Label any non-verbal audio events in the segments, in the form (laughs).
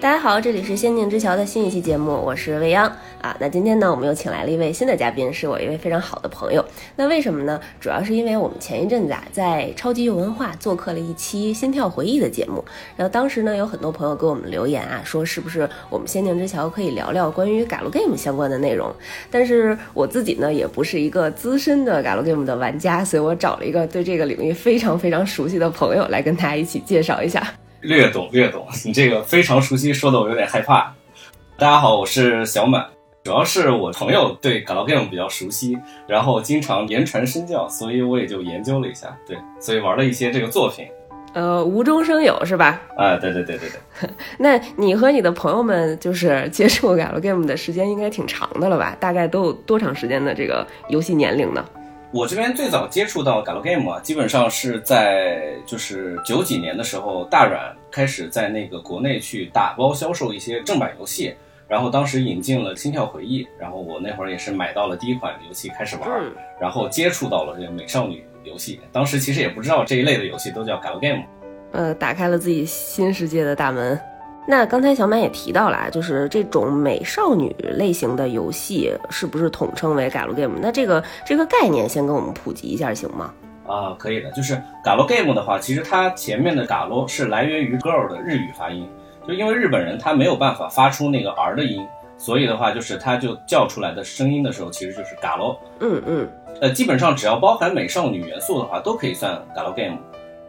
大家好，这里是《仙境之桥》的新一期节目，我是未央啊。那今天呢，我们又请来了一位新的嘉宾，是我一位非常好的朋友。那为什么呢？主要是因为我们前一阵子啊，在超级有文化做客了一期《心跳回忆》的节目，然后当时呢，有很多朋友给我们留言啊，说是不是我们《仙境之桥》可以聊聊关于 Galgame 相关的内容？但是我自己呢，也不是一个资深的 Galgame 的玩家，所以我找了一个对这个领域非常非常熟悉的朋友来跟大家一起介绍一下。略懂略懂，(laughs) 你这个非常熟悉，说的我有点害怕。大家好，我是小满，主要是我朋友对 Galgame 比较熟悉，然后经常言传身教，所以我也就研究了一下，对，所以玩了一些这个作品。呃，无中生有是吧？啊，对对对对对。(laughs) 那你和你的朋友们就是接触 Galgame 的时间应该挺长的了吧？大概都有多长时间的这个游戏年龄呢？我这边最早接触到 Galgame 啊，基本上是在就是九几年的时候，大软开始在那个国内去打包销售一些正版游戏，然后当时引进了《心跳回忆》，然后我那会儿也是买到了第一款游戏开始玩，然后接触到了这个美少女游戏。当时其实也不知道这一类的游戏都叫 Galgame，呃，打开了自己新世界的大门。那刚才小满也提到了，就是这种美少女类型的游戏是不是统称为 Galgame？那这个这个概念先跟我们普及一下行吗？啊，可以的。就是 Galgame 的话，其实它前面的 Gal 是来源于 girl 的日语发音，就因为日本人他没有办法发出那个 r 的音，所以的话就是他就叫出来的声音的时候其实就是 Gal。嗯嗯。呃，基本上只要包含美少女元素的话，都可以算 Galgame。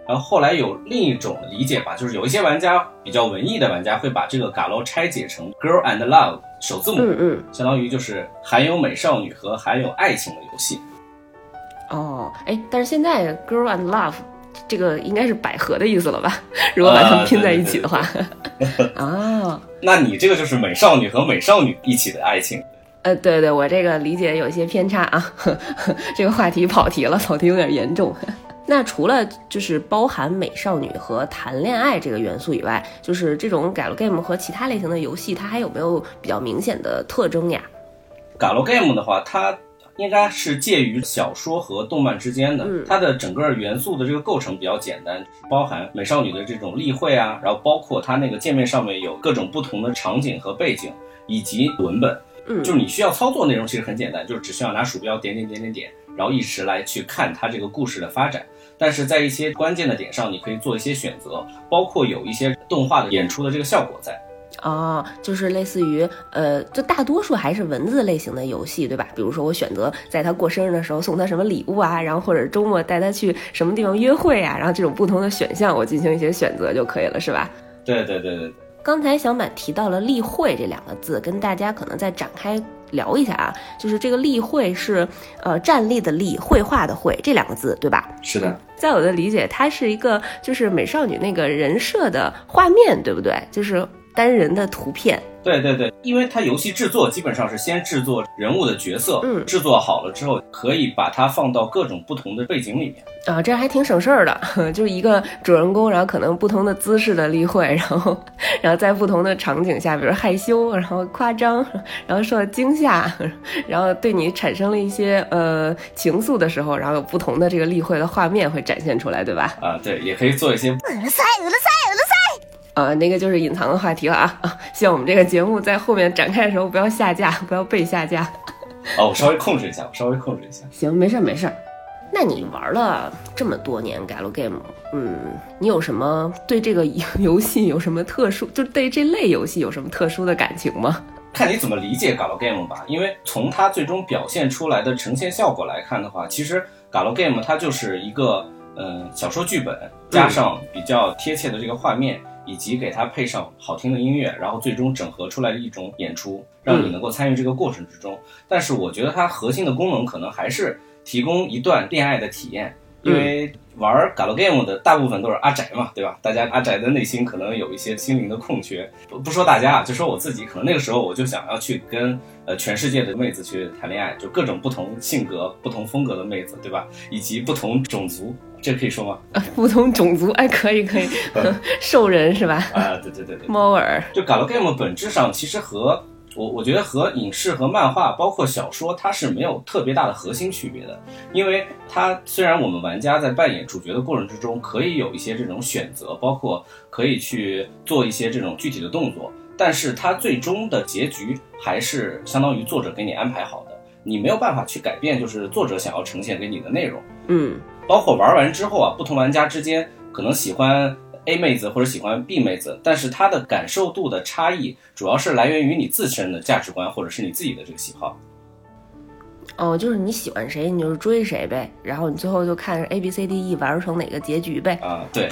然后后来有另一种理解吧，就是有一些玩家比较文艺的玩家会把这个 Galo 拆解成 Girl and Love 首字母，嗯嗯，相当于就是含有美少女和含有爱情的游戏。哦，哎，但是现在 Girl and Love 这个应该是百合的意思了吧？如果把它们拼在一起的话，(laughs) 啊，那你这个就是美少女和美少女一起的爱情。呃，对对，我这个理解有些偏差啊，(laughs) 这个话题跑题了，跑题有点严重。那除了就是包含美少女和谈恋爱这个元素以外，就是这种 Galgame 和其他类型的游戏，它还有没有比较明显的特征呀？Galgame 的话，它应该是介于小说和动漫之间的，它的整个元素的这个构成比较简单，包含美少女的这种例会啊，然后包括它那个界面上面有各种不同的场景和背景，以及文本，嗯，就是你需要操作内容其实很简单，就是只需要拿鼠标点点点点点，然后一直来去看它这个故事的发展。但是在一些关键的点上，你可以做一些选择，包括有一些动画的演出的这个效果在。哦，就是类似于，呃，就大多数还是文字类型的游戏，对吧？比如说我选择在他过生日的时候送他什么礼物啊，然后或者周末带他去什么地方约会啊，然后这种不同的选项我进行一些选择就可以了，是吧？对对对对。刚才小满提到了例会这两个字，跟大家可能再展开。聊一下啊，就是这个立绘是，呃，站立的立，绘画的绘，这两个字，对吧？是的，在我的理解，它是一个就是美少女那个人设的画面，对不对？就是单人的图片。对对对，因为它游戏制作基本上是先制作人物的角色，嗯，制作好了之后，可以把它放到各种不同的背景里面啊，这还挺省事儿的，(laughs) 就是一个主人公，然后可能不同的姿势的例会，然后，(laughs) 然后在不同的场景下，比如害羞，然后夸张，(laughs) 然后受到惊吓，然后对你产生了一些呃情愫的时候，然后有不同的这个例会的画面会展现出来，对吧？啊，对，也可以做一些。俄罗塞，俄罗塞，俄罗塞。呃，那个就是隐藏的话题了啊啊！希望我们这个节目在后面展开的时候不要下架，不要被下架。(laughs) 哦，我稍微控制一下，我稍微控制一下。行，没事没事。那你玩了这么多年 Galgame，嗯，你有什么对这个游戏有什么特殊，就对这类游戏有什么特殊的感情吗？(laughs) 看你怎么理解 Galgame 吧。因为从它最终表现出来的呈现效果来看的话，其实 Galgame 它就是一个嗯小说剧本加上比较贴切的这个画面。以及给它配上好听的音乐，然后最终整合出来的一种演出，让你能够参与这个过程之中。但是我觉得它核心的功能可能还是提供一段恋爱的体验，因为玩 Galgame 的大部分都是阿宅嘛，对吧？大家阿宅的内心可能有一些心灵的空缺。不不说大家啊，就说我自己，可能那个时候我就想要去跟呃全世界的妹子去谈恋爱，就各种不同性格、不同风格的妹子，对吧？以及不同种族。这可以说吗？不同种族，哎，可以可以，(laughs) 兽人是吧？啊，对对对对，猫耳。就 Galgame 本质上其实和我我觉得和影视和漫画，包括小说，它是没有特别大的核心区别的。因为它虽然我们玩家在扮演主角的过程之中，可以有一些这种选择，包括可以去做一些这种具体的动作，但是它最终的结局还是相当于作者给你安排好的，你没有办法去改变，就是作者想要呈现给你的内容。嗯包括玩完之后啊，不同玩家之间可能喜欢 A 妹子或者喜欢 B 妹子，但是它的感受度的差异，主要是来源于你自身的价值观或者是你自己的这个喜好。哦，就是你喜欢谁，你就是追谁呗，然后你最后就看 A B C D E 玩成哪个结局呗。啊、对，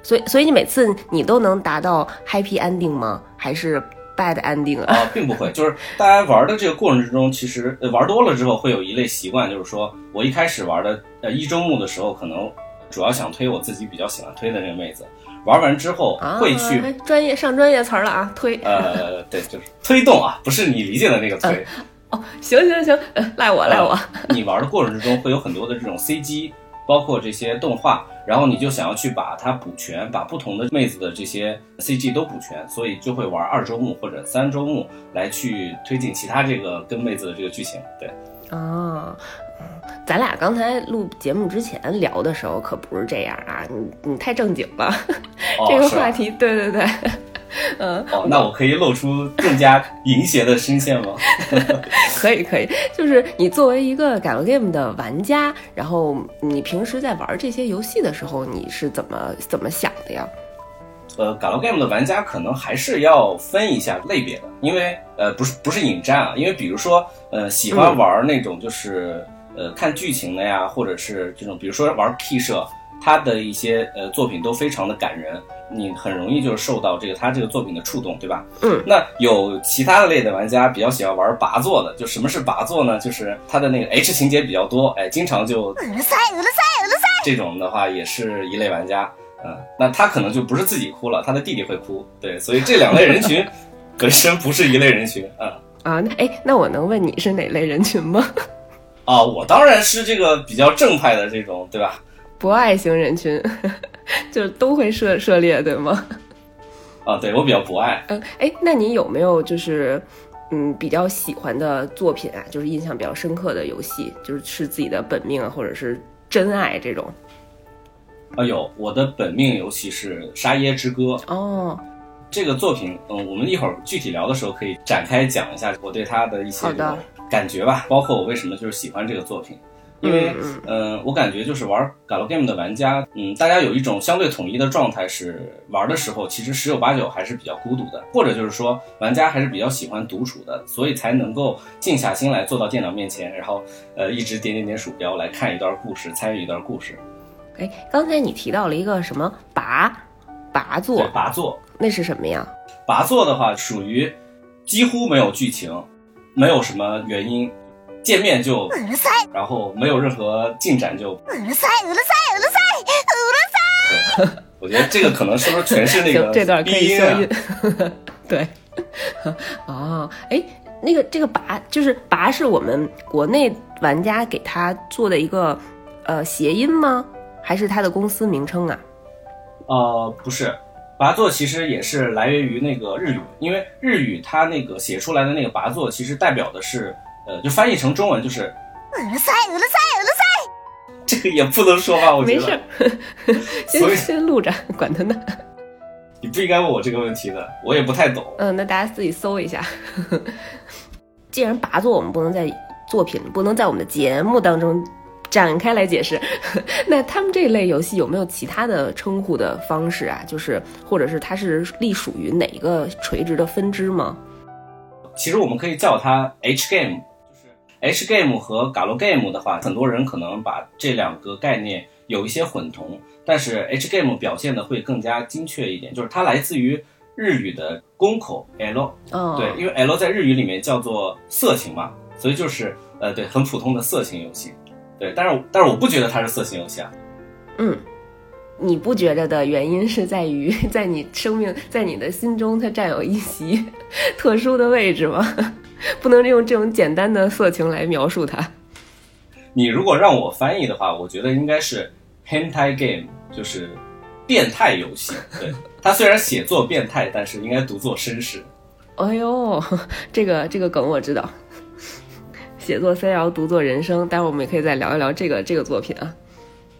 所以所以你每次你都能达到 happy ending 吗？还是 bad ending 啊？啊、并不会，就是大家玩的这个过程之中，其实呃玩多了之后会有一类习惯，就是说我一开始玩的呃一周目的时候，可能主要想推我自己比较喜欢推的那个妹子，玩完之后啊，会去、哎专业上专业词儿了啊，推。呃，对，就是推动啊，不是你理解的那个推。哦，行行行，呃赖我赖我。你玩的过程之中会有很多的这种 CG，包括这些动画，然后你就想要去把它补全，把不同的妹子的这些 CG 都补全，所以就会玩二周目或者三周目来去推进其他这个跟妹子的这个剧情。对，哦，嗯咱俩刚才录节目之前聊的时候可不是这样啊，你你太正经了，哦 (laughs) 这个话题，对对对，嗯，哦，那我可以露出更加淫邪的声线吗？(laughs) 可以可以，就是你作为一个 galgame 的玩家，然后你平时在玩这些游戏的时候，你是怎么怎么想的呀？呃，galgame 的玩家可能还是要分一下类别的，因为呃，不是不是引战啊，因为比如说呃，喜欢玩那种就是、呃看剧情的呀，或者是这种比如说玩 K 社，他的一些呃作品都非常的感人，你很容易就是受到这个他这个作品的触动，对吧？嗯那有其他的类的玩家比较喜欢玩拔座的，就什么是拔座呢？就是他的那个 H 情节比较多，哎，经常就うるさい、うるさい、うるさ这种的话也是一类玩家，嗯，那他可能就不是自己哭了，他的弟弟会哭，对，所以这两类人群(laughs) 本身不是一类人群，嗯，啊，那哎，那我能问你是哪类人群吗？(laughs) 啊，我当然是这个比较正派的这种，对吧？ 博爱型人群，(laughs) 就是都会涉涉猎，对吗？啊，对我比较博爱，嗯，哎，那你有没有就是嗯比较喜欢的作品啊？就是印象比较深刻的游戏，就是是自己的本命啊，或者是真爱这种？啊，有我的本命游戏是《沙耶之歌》哦，这个作品，嗯，我们一会儿具体聊的时候可以展开讲一下我对它的一些感觉吧，包括我为什么就是喜欢这个作品。因为，嗯嗯、我感觉就是玩 galgame 的玩家，嗯，大家有一种相对统一的状态，是玩的时候其实十有八九还是比较孤独的，或者就是说玩家还是比较喜欢独处的，所以才能够静下心来坐到电脑面前，然后呃一直点点点鼠标来看一段故事，参与一段故事。哎，刚才你提到了一个什么拔拔对座，，拔座，那是什么呀？拔座的话属于几乎没有剧情，没有什么原因，见面就，い、うるさい、然后没有任何进展就，うるさい、うるさい、うるさい、うるさい。我觉得这个可能是不是全是那行个，(laughs) 这段可以鼻音啊消音。(laughs) 对，(laughs) 哦，哎，那个这个拔就是拔是我们国内玩家给他做的一个呃谐音吗？还是他的公司名称啊？呃，不是，拔座其实也是来源于那个日语，因为日语它那个写出来的那个拔座，其实代表的是， 呃，就翻译成中文就是うるさい、うるさい、うるさ这个也不能说吧，我觉没事得儿，(laughs) 所以先先录着，管他呢。(laughs) 你不应该问我这个问题的，我也不太懂。嗯，那大家自己搜一下。(laughs) 既然拔座我们不能在作品，不能在我们的节目当中展开来解释，那他们这类游戏有没有其他的称呼的方式啊？就是或者是它是隶属于哪一个垂直的分支吗？其实我们可以叫它 H game，就是 H game 和 Galo game 的话，很多人可能把这两个概念有一些混同，但是 H game 表现的会更加精确一点，就是它来自于日语的宫口 L，哦，对，因为 L 在日语里面叫做色情嘛，所以就是呃对很普通的色情游戏，对，但是但是我不觉得它是色情游戏啊，嗯，你不觉着的原因是在于，在你生命，在你的心中，它占有一席 (laughs) 特殊的位置吗？(laughs) 不能用这种简单的色情来描述它。你如果让我翻译的话，我觉得应该是 hentai game，就是变态游戏。对，它虽然写作变态，但是应该读作绅士。哎呦，(laughs) 这个这个梗我知道。写作 CL，读作人生。待会儿我们也可以再聊一聊这个这个作品啊。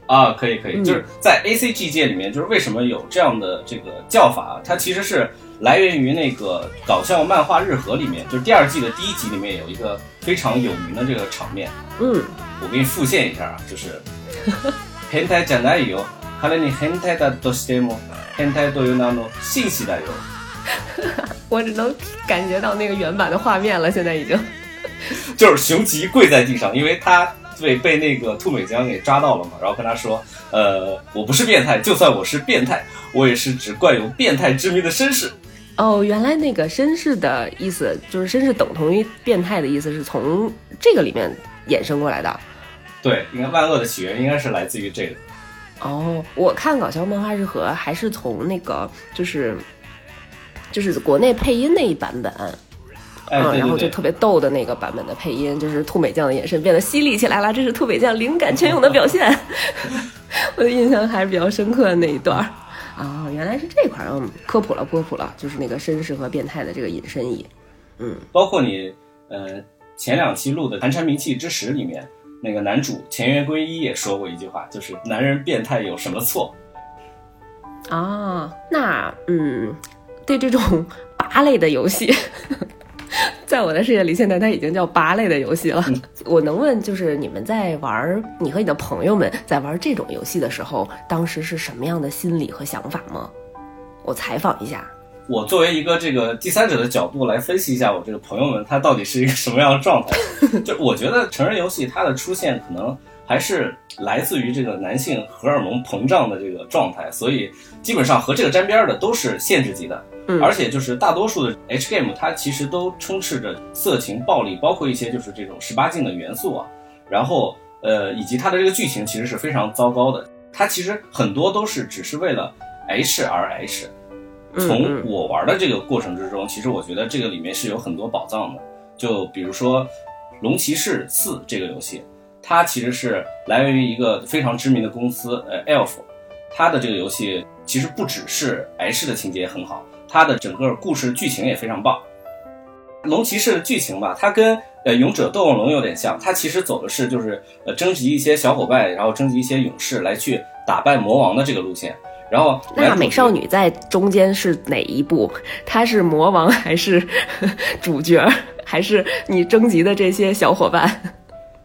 啊，可以可以，嗯就是在 A C G 界里面，就是为什么有这样的这个叫法，它其实是来源于那个搞笑漫画日和里面，就是第二季的第一集里面有一个非常有名的这个场面，嗯，我给你复现一下啊，就是変態じゃないよ。彼に変態だとしても変態という名の紳士だよ。(laughs) 我只能感觉到那个原版的画面了，现在已经。(laughs) 就是熊吉跪在地上，因为他 被被那个兔美江给抓到了嘛，然后跟他说，呃，我不是变态，就算我是变态，我也是只惯有变态之名的绅士。哦，原来那个绅士的意思就是绅士等同于变态的意思，是从这个里面衍生过来的。对，应该万恶的起源应该是来自于这个。哦，我看搞笑漫画日和还是从那个就是就是国内配音那一版本，哎，嗯，然后就特别逗的那个版本的配音，就是兔美酱的眼神变得犀利起来了，这是兔美酱灵感泉涌的表现。(laughs) 我的印象还是比较深刻的那一段儿。啊、原来是这块儿，嗯，科普了，科普了，就是那个绅士和变态的这个隐身衣。嗯。包括你呃前两期录的《寒蝉鸣泣之时》里面，那个男主前原圭一也说过一句话，就是男人变态有什么错？啊，那嗯，对这种 (laughs) 拔类的游戏，在我的世界里，现在它已经叫八类的游戏了。我能问，就是你们在玩儿，你和你的朋友们在玩这种游戏的时候，当时是什么样的心理和想法吗？我采访一下。我作为一个这个第三者的角度来分析一下我这个朋友们他到底是一个什么样的状态。(laughs) 就我觉得成人游戏它的出现可能还是来自于这个男性荷尔蒙膨胀的这个状态，所以基本上和这个沾边儿的都是限制级的。嗯而且就是大多数的 H game 它其实都充斥着色情、暴力，包括一些就是这种十八禁的元素啊。然后呃，以及它的这个剧情其实是非常糟糕的。它其实很多都是只是为了 H 而 H。从嗯我玩的这个过程之中，其实我觉得这个里面是有很多宝藏的。就比如说《龙骑士四》这个游戏，它其实是来源于一个非常知名的公司，呃，Elf。它的这个游戏其实不只是 H 的情节很好，它的整个故事剧情也非常棒。龙骑士的剧情吧，它跟呃勇者斗恶龙有点像，它其实走的是就是呃征集一些小伙伴，然后征集一些勇士来去打败魔王的这个路线。然后那美少女。女在中间是哪一步？她是魔王还是 (laughs) 主角，还是你征集的这些小伙伴？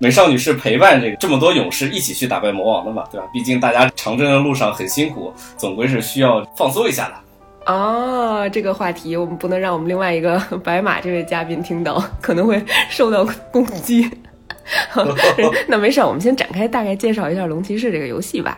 美少女是陪伴这个这么多勇士一起去打败魔王的嘛，对吧？毕竟大家长征的路上很辛苦，总归是需要放松一下的。哦，这个话题我们不能让我们另外一个白马这位嘉宾听到，可能会受到攻击。(laughs) 那没事儿，我们先展开大概介绍一下《龙骑士》这个游戏吧。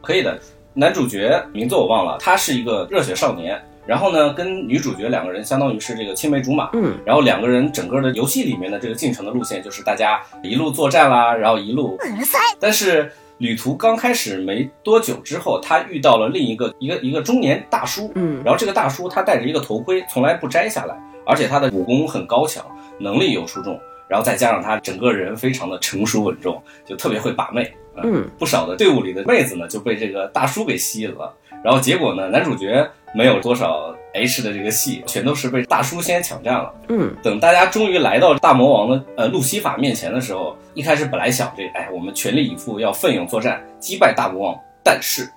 可以的，男主角名字我忘了，他是一个热血少年，然后呢，跟女主角两个人相当于是这个青梅竹马，嗯，然后两个人整个的游戏里面的这个进程的路线就是大家一路作战啦，然后一路うるさい但是旅途刚开始没多久之后，他遇到了另一个一个一个中年大叔，嗯然后这个大叔他戴着一个头盔，从来不摘下来，而且他的武功很高强，能力又出众，然后再加上他整个人非常的成熟稳重，就特别会把妹。啊嗯，不少的队伍里的妹子呢就被这个大叔给吸引了，然后结果呢，男主角 没有多少 H 的这个戏，全都是被大叔先抢占了。嗯等大家终于来到大魔王的呃路西法面前的时候，一开始本来想这哎，我们全力以赴要奋勇作战，击败大魔王，但是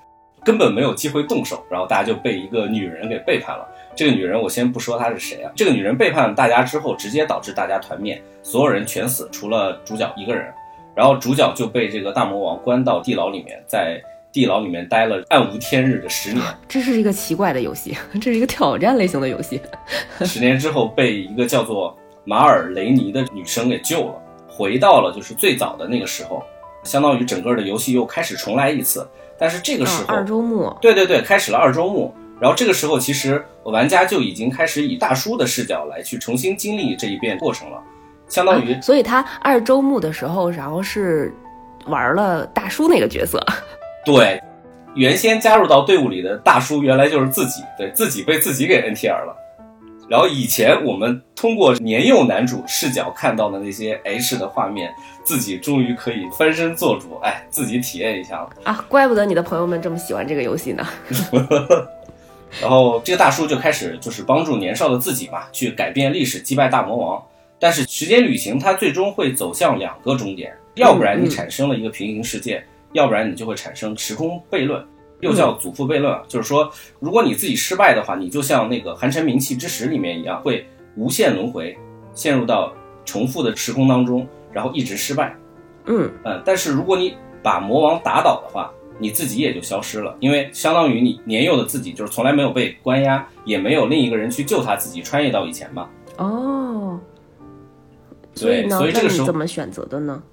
根本没有机会动手，然后大家就被一个女人给背叛了。这个女人我先不说她是谁啊，这个女人背叛大家之后，直接导致大家团灭，所有人全死，除了主角一个人。然后主角就被这个大魔王关到地牢里面，在地牢里面待了暗无天日的十年。这是一个奇怪的游戏，(laughs) 这是一个挑战类型的游戏。(laughs) 十年之后被一个叫做马尔雷尼的女生给救了，回到了就是最早的那个时候，相当于整个的游戏又开始重来一次。但是这个时嗯，候，二周目。对对对，开始了二周目。然后这个时候，其实玩家就已经开始以大叔的视角来去重新经历这一遍过程了，相当于啊所以他二周目的时候，然后是玩了大叔那个角色。对，原先加入到队伍里的大叔原来就是自己，对自己被自己给 NTR 了。然后以前我们通过年幼男主视角看到的那些 H 的画面，自己终于可以翻身做主，哎，自己体验一下了。啊，怪不得你的朋友们这么喜欢这个游戏呢。(laughs) 然后这个大叔就开始就是帮助年少的自己嘛，去改变历史，击败大魔王。但是时间旅行它最终会走向两个终点，要不然你产生了一个平行世界，要不然你就会产生时空悖论，又叫祖父悖论啊。就是说，如果你自己失败的话，你就像那个《寒蝉鸣泣之时》里面一样，会无限轮回，陷入到重复的时空当中，然后一直失败。嗯嗯，但是如果你把魔王打倒的话，你自己也就消失了，因为相当于你年幼的自己就是从来没有被关押，也没有另一个人去救他自己，穿越到以前嘛。哦，所以所以这个时候怎么选择的呢？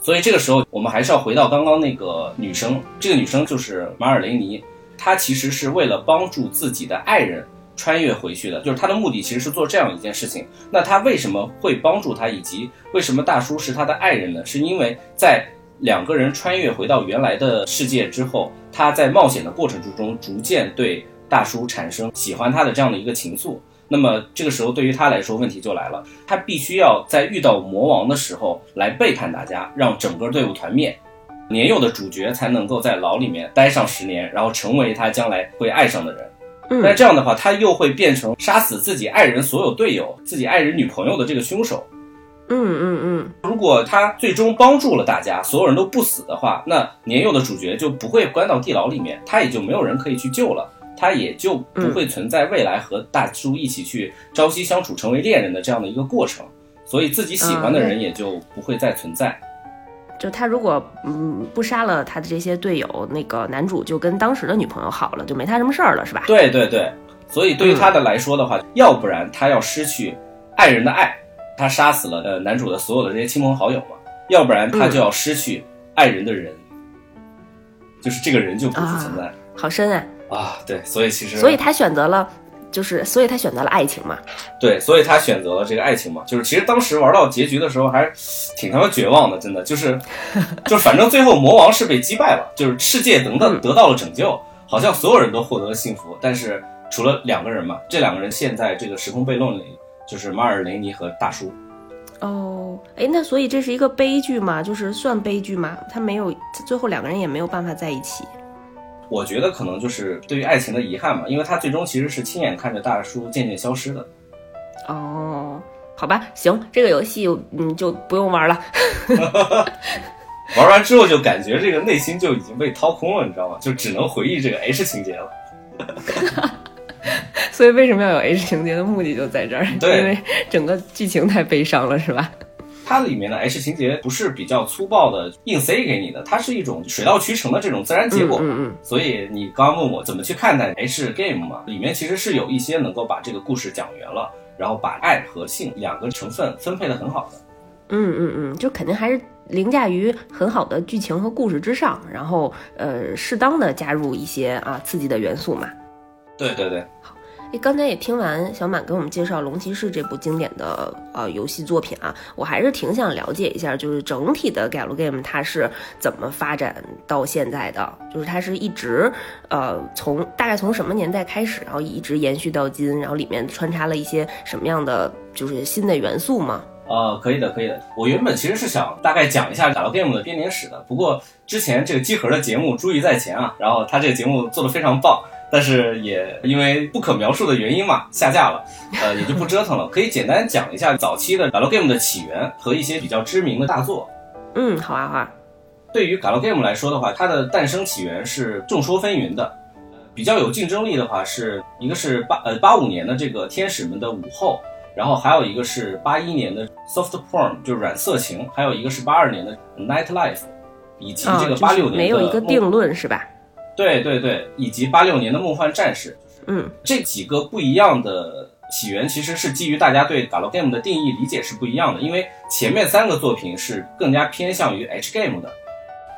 所以这个时候，我们还是要回到刚刚那个女生，这个女生就是马尔雷尼，她其实是为了帮助自己的爱人穿越回去的，就是她的目的其实是做这样一件事情。那她为什么会帮助他，以及为什么大叔是她的爱人呢？是因为在两个人穿越回到原来的世界之后，她在冒险的过程之中，逐渐对大叔产生喜欢他的这样的一个情愫。那么这个时候对于他来说，问题就来了，他必须要在遇到魔王的时候来背叛大家，让整个队伍团灭，年幼的主角才能够在牢里面待上十年，然后成为他将来会爱上的人。嗯但这样的话，他又会变成杀死自己爱人所有队友、自己爱人女朋友的这个凶手。嗯嗯嗯，如果他最终帮助了大家，所有人都不死的话，那年幼的主角就不会关到地牢里面，他也就没有人可以去救了，他也就不会存在未来和大叔一起去朝夕相处、成为恋人的这样的一个过程，所以自己喜欢的人也就不会再存在。就他如果嗯不杀了他的这些队友，那个男主就跟当时的女朋友好了，就没他什么事儿了，是吧？对对对，所以对于他的来说的话，要不然他要失去爱人的爱，他杀死了呃男主的所有的这些亲朋好友嘛，要不然他就要失去爱人的人，就是这个人就不复存在好深啊！啊对，所以其实所以他选择了，就是所以他选择了爱情嘛。对，所以他选择了这个爱情嘛，就是其实当时玩到结局的时候还挺他妈绝望的，真的就是，(laughs) 就反正最后魔王是被击败了，就是世界得到得到了拯救，好像所有人都获得了幸福，但是除了两个人嘛，这两个人现在这个时空悖论里，就是马尔雷尼和大叔。哦，哎，那所以这是一个悲剧嘛？就是算悲剧吗？他没有，最后两个人也没有办法在一起。我觉得可能就是对于爱情的遗憾嘛，因为他最终其实是亲眼看着大叔渐渐消失的。哦，好吧，行，这个游戏嗯就不用玩了。(laughs) (laughs) 玩完之后就感觉这个内心就已经被掏空了，你知道吗？就只能回忆这个 H 情节了。(laughs) 所以为什么要有 H 情节的目的就在这儿，对因为整个剧情太悲伤了，是吧？它里面的 H 情节不是比较粗暴的硬塞给你的，它是一种水到渠成的这种自然结果。嗯嗯所以你刚刚问我怎么去看待 H game 嘛，里面其实是有一些能够把这个故事讲圆了，然后把爱和性两个成分分配的很好的。嗯嗯嗯，就肯定还是凌驾于很好的剧情和故事之上，然后呃，适当的加入一些啊刺激的元素嘛。对对对，诶，刚才也听完小满给我们介绍《龙骑士》这部经典的呃游戏作品啊，我还是挺想了解一下，就是整体的 Galgame 它是怎么发展到现在的，就是它是一直呃从大概从什么年代开始，然后一直延续到今，然后里面穿插了一些什么样的就是新的元素吗？呃，可以的，可以的。我原本其实是想大概讲一下 Galgame 的编年史的，不过之前这个集合的节目珠玉在前啊，然后他这个节目做得非常棒，但是也因为不可描述的原因嘛下架了，呃，也就不折腾了。可以简单讲一下早期的 galgame 的起源和一些比较知名的大作。嗯，好啊好啊，对于 Galgame 来说的话，它的诞生起源是众说纷纭的。比较有竞争力的话，是一个是八呃八五年的这个天使们的午后，然后还有一个是八一年的 Soft Porn，就是软色情，还有一个是八二年的 Night Life，以及啊，这个就是八六年的没有一个定论是吧？对对对，以及八六年的梦幻战士，嗯这几个不一样的起源，其实是基于大家对 Galgame 的定义理解是不一样的，因为前面三个作品是更加偏向于 H game 的。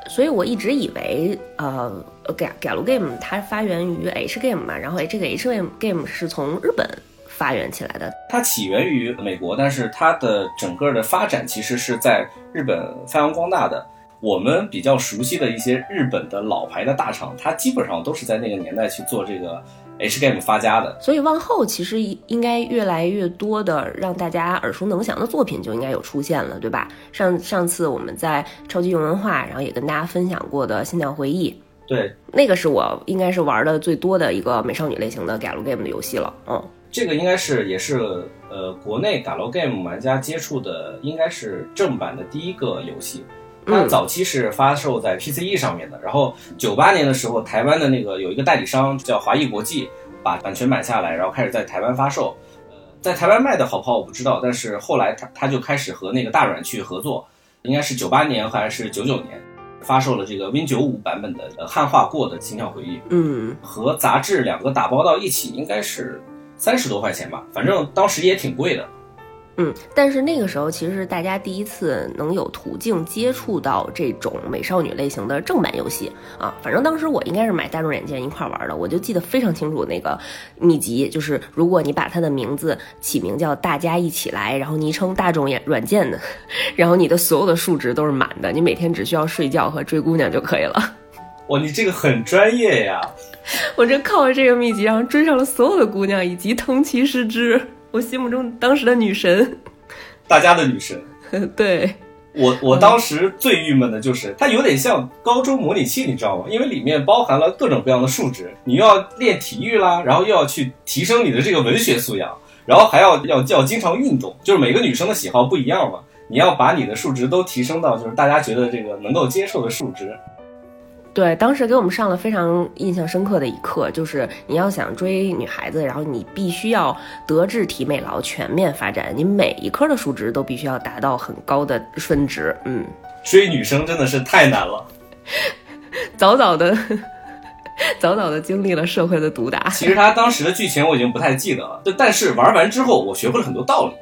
所以我一直以为，呃，Gal Galgame 它发源于 H game 嘛，然后这个 H game game 是从日本发源起来的。它起源于美国，但是它的整个的发展其实是在日本发扬光大的。我们比较熟悉的一些日本的老牌的大厂，它基本上都是在那个年代去做这个 H game 发家的。所以往后其实应该越来越多的让大家耳熟能详的作品就应该有出现了，对吧？上上次我们在超级游文化，然后也跟大家分享过的《心跳回忆》，对，那个是我应该是玩的最多的一个美少女类型的 galgame 的游戏了。嗯，这个应该是也是呃国内 galgame 玩家接触的，应该是正版的第一个游戏。它嗯早期是发售在 PCE 上面的，然后九八年的时候，台湾的那个有一个代理商叫华谊国际，把版权买下来，然后开始在台湾发售。呃，在台湾卖的好不好我不知道，但是后来他他就开始和那个大软去合作，应该是九八年还是九九年发售了这个 Win 九五版本的呃汉化过的《心跳回忆》，嗯，和杂志两个打包到一起应该是三十多块钱吧，反正当时也挺贵的。嗯，但是那个时候其实是大家第一次能有途径接触到这种美少女类型的正版游戏啊。反正当时我应该是买大众软件一块玩的，我就记得非常清楚那个秘籍，就是如果你把它的名字起名叫“大家一起来”，然后昵称大众软件的，(laughs) 然后你的所有的数值都是满的，你每天只需要睡觉和追姑娘就可以了。(laughs) 哇，你这个很专业呀！我这靠着这个秘籍，然后追上了所有的姑娘以及藤崎诗织，我心目中当时的女神。(laughs) 大家的女神。(laughs) 对，我我当时最郁闷的就是，它有点像高中模拟器，你知道吗？因为里面包含了各种各样的数值，你又要练体育啦，然后又要去提升你的这个文学素养，然后还要要要经常运动，就是每个女生的喜好不一样嘛，你要把你的数值都提升到就是大家觉得这个能够接受的数值。对，当时给我们上了非常印象深刻的一课，就是你要想追女孩子，然后你必须要德智体美劳全面发展，你每一科的数值都必须要达到很高的分值。嗯，追女生真的是太难了。(laughs) 早早的，早早的经历了社会的毒打。其实他当时的剧情我已经不太记得了，就但是玩完之后我学会了很多道理。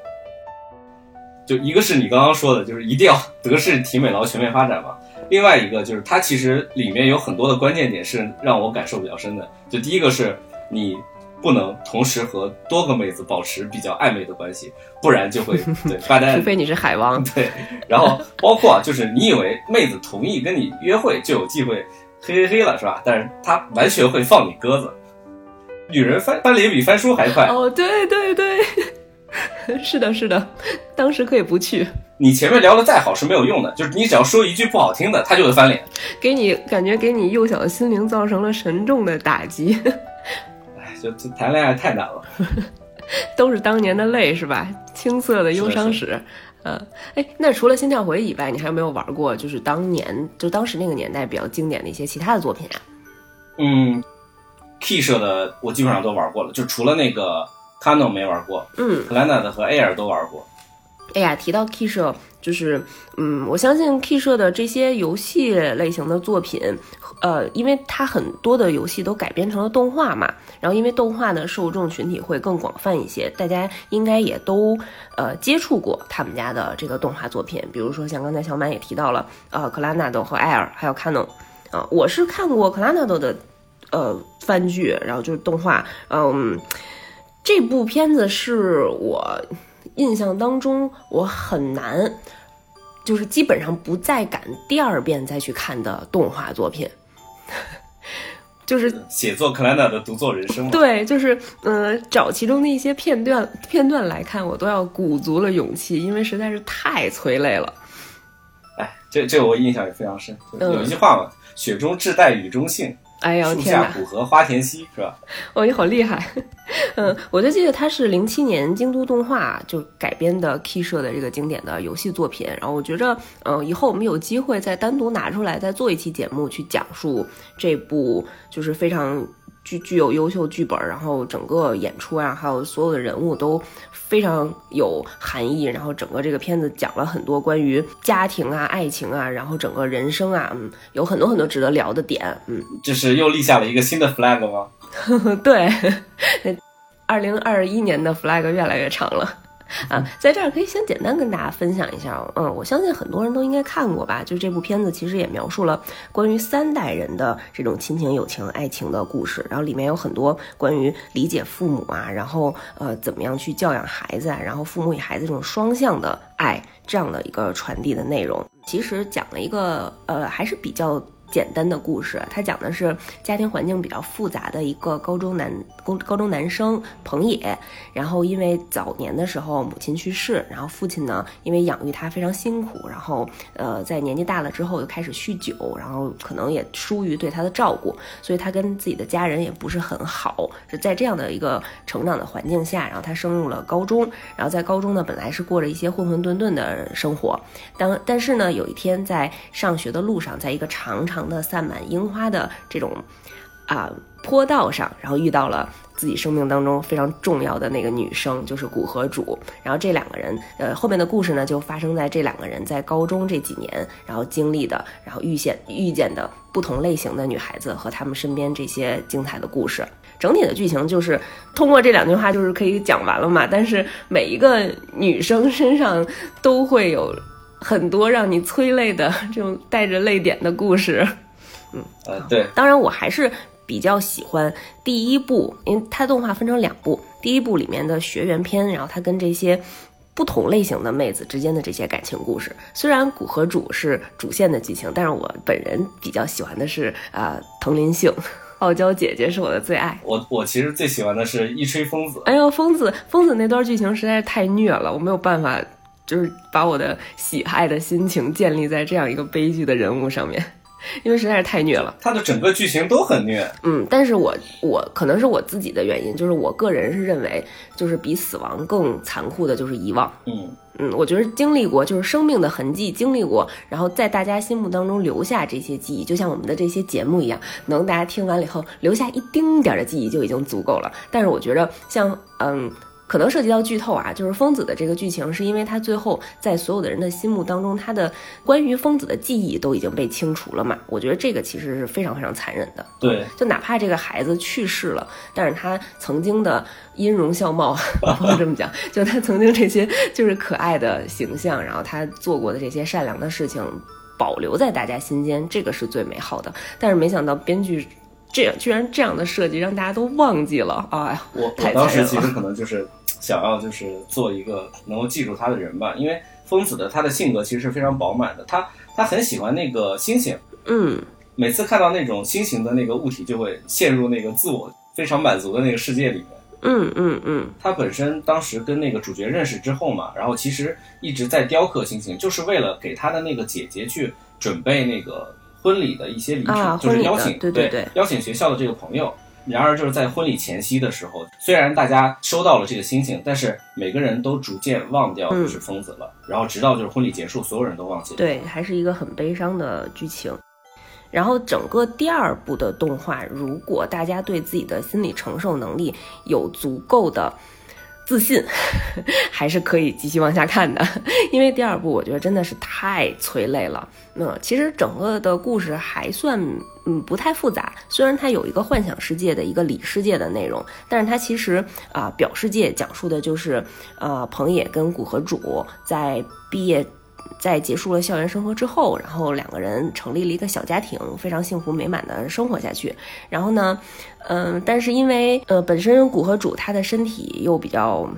就一个是你刚刚说的，就是一定要德智体美劳全面发展嘛。另外一个就是它其实里面有很多的关键点是让我感受比较深的。就第一个是你不能同时和多个妹子保持比较暧昧的关系，不然就会 (laughs) 对发呆除。非你是海王，(laughs) 对，然后包括啊，就是你以为妹子同意跟你约会就有机会嘿嘿嘿了是吧？但是她完全会放你鸽子。女人翻翻脸比翻书还快，哦，对对对，(laughs) 是的，是的，当时可以不去，你前面聊的再好是没有用的，就是你只要说一句不好听的，他就会翻脸。给你感觉给你幼小的心灵造成了沉重的打击，(laughs) 哎，就就谈恋爱太难了。都是当年的泪是吧？青涩的忧伤史。嗯，哎，那除了《心跳回忆》以外，你还有没有玩过就是当年就当时那个年代比较经典的一些其他的作品啊？嗯，Key 社的我基本上都玩过了，就除了那个 Canon 没玩过嗯，，Planet 和 Air 都玩过。哎呀，提到 K 社，就是，嗯，我相信 K 社的这些游戏类型的作品，呃，因为它很多的游戏都改编成了动画嘛，然后因为动画的受众群体会更广泛一些，大家应该也都呃接触过他们家的这个动画作品，比如说像刚才小满也提到了，呃，克拉纳多和艾尔，还有 Canon，啊、我是看过克拉纳多的呃番剧，然后就是动画，嗯，这部片子是我印象当中我很难，就是基本上不再敢第二遍再去看的动画作品，(laughs) 就是写作 Planet 的独奏人生嘛。对，就是呃，找其中的一些片段片段来看，我都要鼓足了勇气，因为实在是太催泪了。哎，这这我印象也非常深。有一句话嘛，“雪中自带雨中杏，哎呀，树天哪！下古河花田溪”，是吧？哦，你好厉害！嗯，我就记得它是零七年京都动画就改编的 K 社的这个经典的游戏作品，然后我觉着，嗯、以后我们有机会再单独拿出来再做一期节目去讲述这部就是非常具具有优秀剧本，然后整个演出啊，还有所有的人物都非常有含义，然后整个这个片子讲了很多关于家庭啊、爱情啊，然后整个人生啊，嗯，有很多很多值得聊的点，嗯。这是又立下了一个新的 flag 吗？(laughs) 对，(laughs) 二零二一年的 flag 越来越长了。啊，在这儿可以先简单跟大家分享一下，嗯，我相信很多人都应该看过吧。就这部片子其实也描述了关于三代人的这种亲情、友情、爱情的故事，然后里面有很多关于理解父母啊，然后呃怎么样去教养孩子啊，然后父母与孩子这种双向的爱这样的一个传递的内容。其实讲了一个呃还是比较简单的故事，它讲的是家庭环境比较复杂的一个高中男高高中男生彭野，然后因为早年的时候母亲去世，然后父亲呢因为养育他非常辛苦，然后呃在年纪大了之后又开始酗酒，然后可能也疏于对他的照顾，所以他跟自己的家人也不是很好，是在这样的一个成长的环境下，然后他升入了高中，然后在高中呢本来是过着一些混混沌沌的生活，当但是呢有一天在上学的路上，在一个长长的散满樱花的这种啊坡道上，然后遇到了自己生命当中非常重要的那个女生，就是古河主。然后这两个人，呃，后面的故事呢，就发生在这两个人在高中这几年，然后经历的，然后遇见遇见的不同类型的女孩子和他们身边这些精彩的故事。整体的剧情就是通过这两句话就是可以讲完了嘛，但是每一个女生身上都会有。很多让你催泪的 (laughs) 这种带着泪点的故事，嗯，呃，对，当然我还是比较喜欢第一部，因为它动画分成两部，第一部里面的学员篇，然后它跟这些不同类型的妹子之间的这些感情故事，虽然古河主是主线的剧情，但是我本人比较喜欢的是啊藤林杏，(laughs) 傲娇姐姐是我的最爱，我我其实最喜欢的是一吹疯子，哎呦疯子疯子那段剧情实在是太虐了，我没有办法。就是把我的喜爱的心情建立在这样一个悲剧的人物上面，因为实在是太虐了。他的整个剧情都很虐。嗯，但是我我可能是我自己的原因，就是我个人是认为，就是比死亡更残酷的就是遗忘。嗯嗯，我觉得经历过就是生命的痕迹，经历过，然后在大家心目当中留下这些记忆，就像我们的这些节目一样，能大家听完了以后留下一丁点的记忆就已经足够了。但是我觉得像嗯。可能涉及到剧透啊，就是疯子的这个剧情，是因为他最后在所有的人的心目当中，他的关于疯子的记忆都已经被清除了嘛？我觉得这个其实是非常非常残忍的。对，就哪怕这个孩子去世了，但是他曾经的音容笑貌，(laughs) 不能这么讲，就他曾经这些就是可爱的形象，然后他做过的这些善良的事情，保留在大家心间，这个是最美好的。但是没想到编剧这样居然这样的设计，让大家都忘记了。哎呀，我我当时其实可能就是。想要就是做一个能够记住他的人吧，因为疯子的他的性格其实是非常饱满的，他他很喜欢那个星星，嗯，每次看到那种星形的那个物体，就会陷入那个自我非常满足的那个世界里面，嗯嗯嗯。他本身当时跟那个主角认识之后嘛，然后其实一直在雕刻星星，就是为了给他的那个姐姐去准备那个婚礼的一些礼品，就是邀请对对对邀请学校的这个朋友。然而，就是在婚礼前夕的时候，虽然大家收到了这个星星，但是每个人都逐渐忘掉就是疯子了。然后，直到就是婚礼结束，所有人都忘记了。对，还是一个很悲伤的剧情。然后，整个第二部的动画，如果大家对自己的心理承受能力有足够的。自信 (laughs) 还是可以继续往下看的，(laughs) 因为第二部我觉得真的是太催泪了。那其实整个的故事还算嗯不太复杂，虽然它有一个幻想世界的一个里世界的内容，但是它其实啊表世界讲述的就是呃彭野跟古河主在毕业。在结束了校园生活之后，然后两个人成立了一个小家庭，非常幸福美满的生活下去。然后呢，嗯，但是因为呃本身古河主他的身体又比较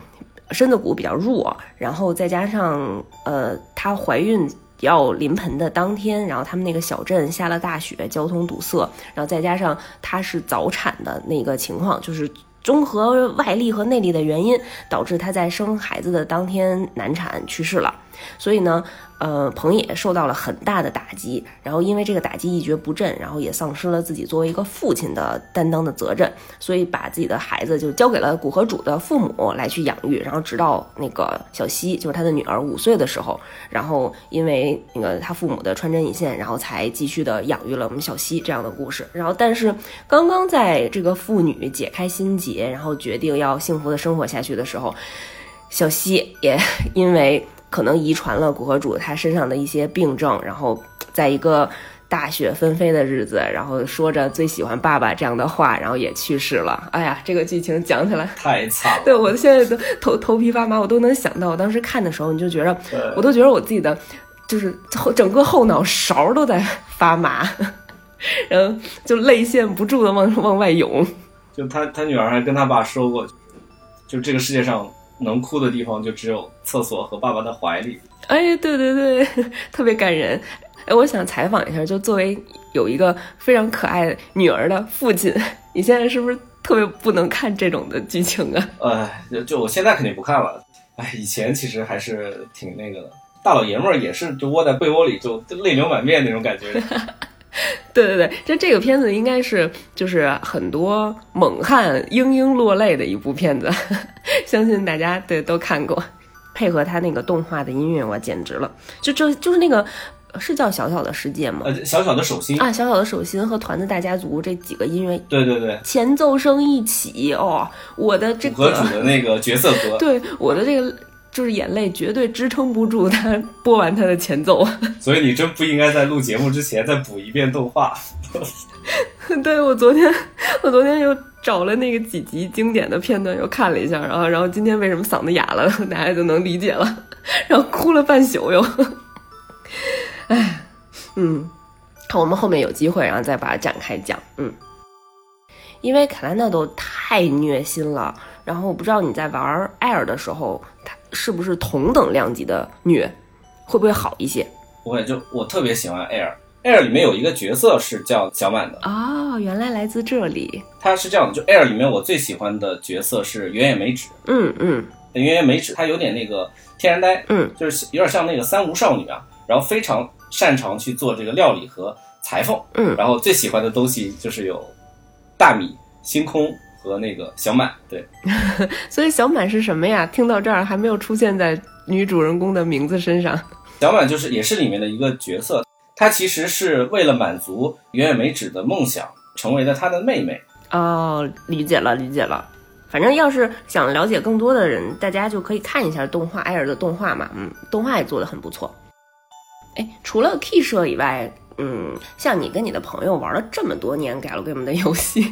身子骨比较弱，然后再加上呃她怀孕要临盆的当天，然后他们那个小镇下了大雪，交通堵塞，然后再加上她是早产的那个情况，就是综合外力和内力的原因，导致她在生孩子的当天难产去世了。所以呢。呃，彭野受到了很大的打击，然后因为这个打击一蹶不振，然后也丧失了自己作为一个父亲的担当的责任，所以把自己的孩子就交给了古河主的父母来去养育，然后直到那个小西，就是他的女儿五岁的时候，然后因为那个他父母的穿针引线，然后才继续的养育了我们小西这样的故事。然后，但是刚刚在这个父女解开心结，然后决定要幸福的生活下去的时候，小西也 (laughs) 因为。可能遗传了古河主他身上的一些病症，然后在一个大雪纷飞的日子，然后说着最喜欢爸爸这样的话，然后也去世了。哎呀，这个剧情讲起来太惨了。对我现在都头头皮发麻，我都能想到我当时看的时候，你就觉得，我都觉得我自己的就是后整个后脑勺都在发麻，(laughs) 然后就泪腺不住的往往外涌。就他他女儿还跟他爸说过，就这个世界上。能哭的地方就只有厕所和爸爸的怀里。哎，对对对，(laughs) 特别感人。哎，我想采访一下，就作为有一个非常可爱女儿的父亲，你现在是不是特别不能看这种的剧情啊？呃，(laughs) 就就我现在肯定不看了。哎，以前其实还是挺那个的，大老爷们儿也是就窝在被窝里就泪流满面那种感觉。(laughs) (laughs) 对对对，就这个片子应该是就是很多猛汉嘤嘤落泪的一部片子，(laughs) 相信大家对都看过。配合他那个动画的音乐，我简直了！就这就是那个是叫小小的世界吗？呃，小小的手心啊，小小的手心和团子大家族这几个音乐，对对对，前奏声一起哦，我的这个主的那个角色 (laughs) 歌，对我的这个就是眼泪绝对支撑不住他 (laughs) 播完他的前奏，(laughs) 所以你真不应该在录节目之前再补一遍动画。(laughs) 对我昨天，我昨天又找了那个几集经典的片段又看了一下，然后，然后今天为什么嗓子哑了，大家就能理解了，然后哭了半宿又，哎，嗯，看我们后面有机会，然后再把它展开讲，嗯，因为卡兰纳都太虐心了，然后我不知道你在玩艾尔的时候，它是不是同等量级的虐，会不会好一些？不会，就我特别喜欢 Air。Air 里面有一个角色是叫小满的哦，原来来自这里。他是这样的，就 Air 里面我最喜欢的角色是原野美纸。嗯嗯，原野美纸她有点那个天然呆，嗯，就是有点像那个三无少女啊，然后非常擅长去做这个料理和裁缝，嗯，然后最喜欢的东西就是有大米、星空和那个小满。对，(laughs) 所以小满是什么呀？听到这儿还没有出现在女主人公的名字身上。(laughs) 小满就是也是里面的一个角色。她其实是为了满足远远美指的梦想，成为了她的妹妹。哦，理解了，理解了。反正要是想了解更多的人，大家就可以看一下动画艾尔的动画嘛。嗯，动画也做的很不错。哎，除了 K 社以外，嗯，像你跟你的朋友玩了这么多年 Galgame 的游戏，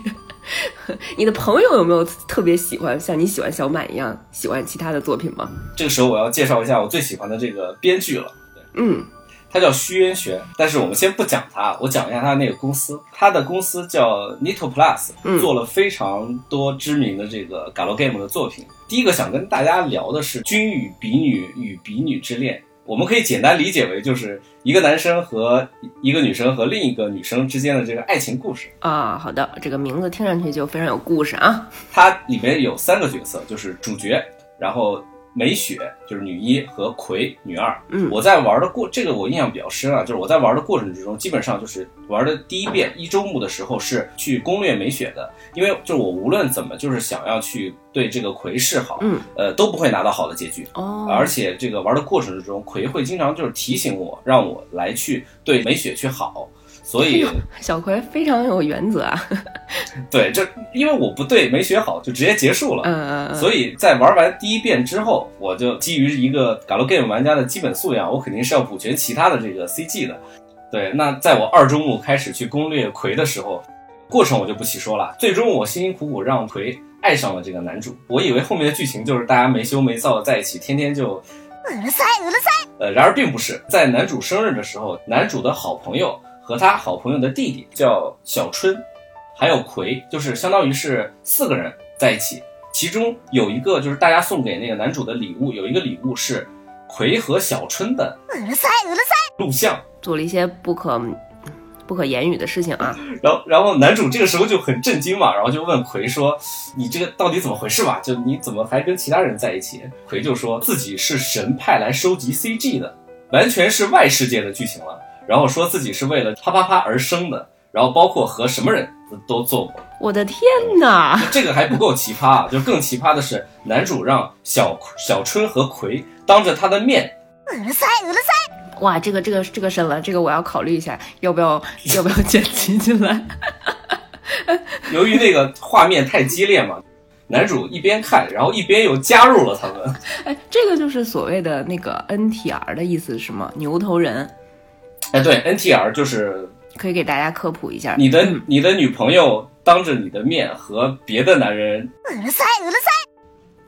(laughs) 你的朋友有没有特别喜欢像你喜欢小满一样喜欢其他的作品吗？这个时候我要介绍一下我最喜欢的这个编剧了。嗯。他叫虚渊玄，但是我们先不讲他，我讲一下他那个公司。他的公司叫 Nito Plus，做了非常多知名的这个 Galgame 的作品。第一个想跟大家聊的是《君与比女与比女之恋》，我们可以简单理解为就是一个男生和一个女生和另一个女生之间的这个爱情故事啊。好的，这个名字听上去就非常有故事啊。它里面有三个角色，就是主角，然后。美雪就是女一和葵女二，嗯，我在玩的过这个我印象比较深啊，就是我在玩的过程之中，基本上就是玩的第一遍一周目的时候是去攻略美雪的，因为就是我无论怎么就是想要去对这个葵示好，嗯，呃都不会拿到好的结局哦，而且这个玩的过程之中，葵会经常就是提醒我，让我来去对美雪去好。所以 (laughs) 小葵非常有原则啊，(laughs) 对，这因为我不对没学好，就直接结束了。嗯嗯嗯。所以在玩完第一遍之后，我就基于一个 Galgame 玩家的基本素养，我肯定是要补全其他的这个 CG 的。对，那在我二周目开始去攻略葵的时候，过程我就不细说了。最终我辛辛苦苦让葵爱上了这个男主，我以为后面的剧情就是大家没羞没臊的在一起，天天就。呃，然而并不是，在男主生日的时候，男主的好朋友。和他好朋友的弟弟叫小春，还有葵，就是相当于是四个人在一起。其中有一个就是大家送给那个男主的礼物，有一个礼物是葵和小春的录像，做了一些不可不可言语的事情啊。然后，然后男主这个时候就很震惊嘛，然后就问葵说：“你这个到底怎么回事吧？就你怎么还跟其他人在一起？”葵就说自己是神派来收集 CG 的，完全是外世界的剧情了。然后说自己是为了啪啪啪而生的，然后包括和什么人都做过。我的天哪，这个还不够奇葩啊！就更奇葩的是，男主让小小春和葵当着他的面，(laughs) 哇，这个这个这个深了，这个我要考虑一下，要不要 (laughs) 要不要剪辑进来？(laughs) 由于那个画面太激烈嘛，男主一边看，然后一边又加入了他们。哎，这个就是所谓的那个 NTR 的意思是吗？牛头人。哎，对，NTR 就是可以给大家科普一下，你的你的女朋友当着你的面和别的男人，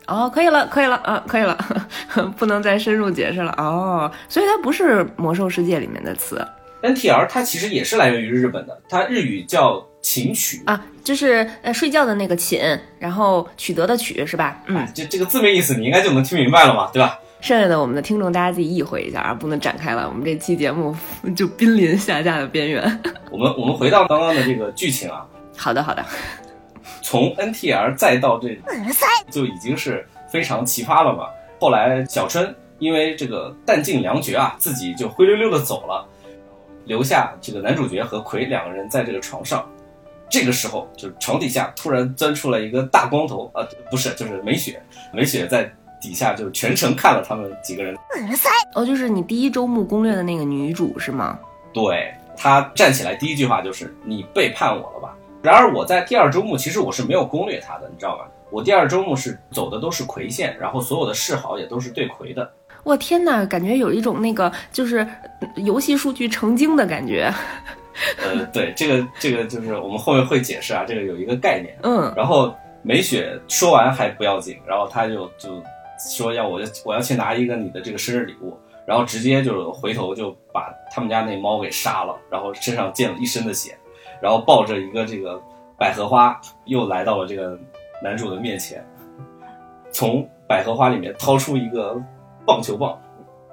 哦，可以了，可以了，啊，可以了，(laughs) 不能再深入解释了。哦，所以它不是魔兽世界里面的词，NTR 它其实也是来源于日本的，它日语叫琴曲啊，就是呃睡觉的那个寝，然后取得的取是吧？嗯，这这个字面意思你应该就能听明白了嘛，对吧？剩下的我们的听众大家自己意会一下啊，不能展开了。我们这期节目就濒临下架的边缘。(laughs) 我们我们回到刚刚的这个剧情啊，(laughs) 好的好的，(laughs) 从 NTR 再到这うるさい就已经是非常奇葩了嘛。后来小春因为这个弹尽粮绝啊，自己就灰溜溜的走了，留下这个男主角和葵两个人在这个床上。这个时候，就是床底下突然钻出来一个大光头啊，不是，就是美雪。美雪在 底下就全程看了他们几个人。うるさい哦，就是你第一周目攻略的那个女主是吗？对他站起来第一句话就是“你背叛我了吧”。然而我在第二周目其实我是没有攻略他的，你知道吗？我第二周目是走的都是葵线，然后所有的示好也都是对葵的。我天哪，感觉有一种那个就是呃游戏数据成精的感觉。呃，对，这个这个就是我们后面会解释啊，这个有一个概念。嗯，然后美雪说完还不要紧，然后他就就 说要我我要去拿一个你的这个生日礼物，然后直接就回头就把他们家那猫给杀了，然后身上溅了一身的血，然后抱着一个这个百合花又来到了这个男主的面前，从百合花里面掏出一个棒球棒。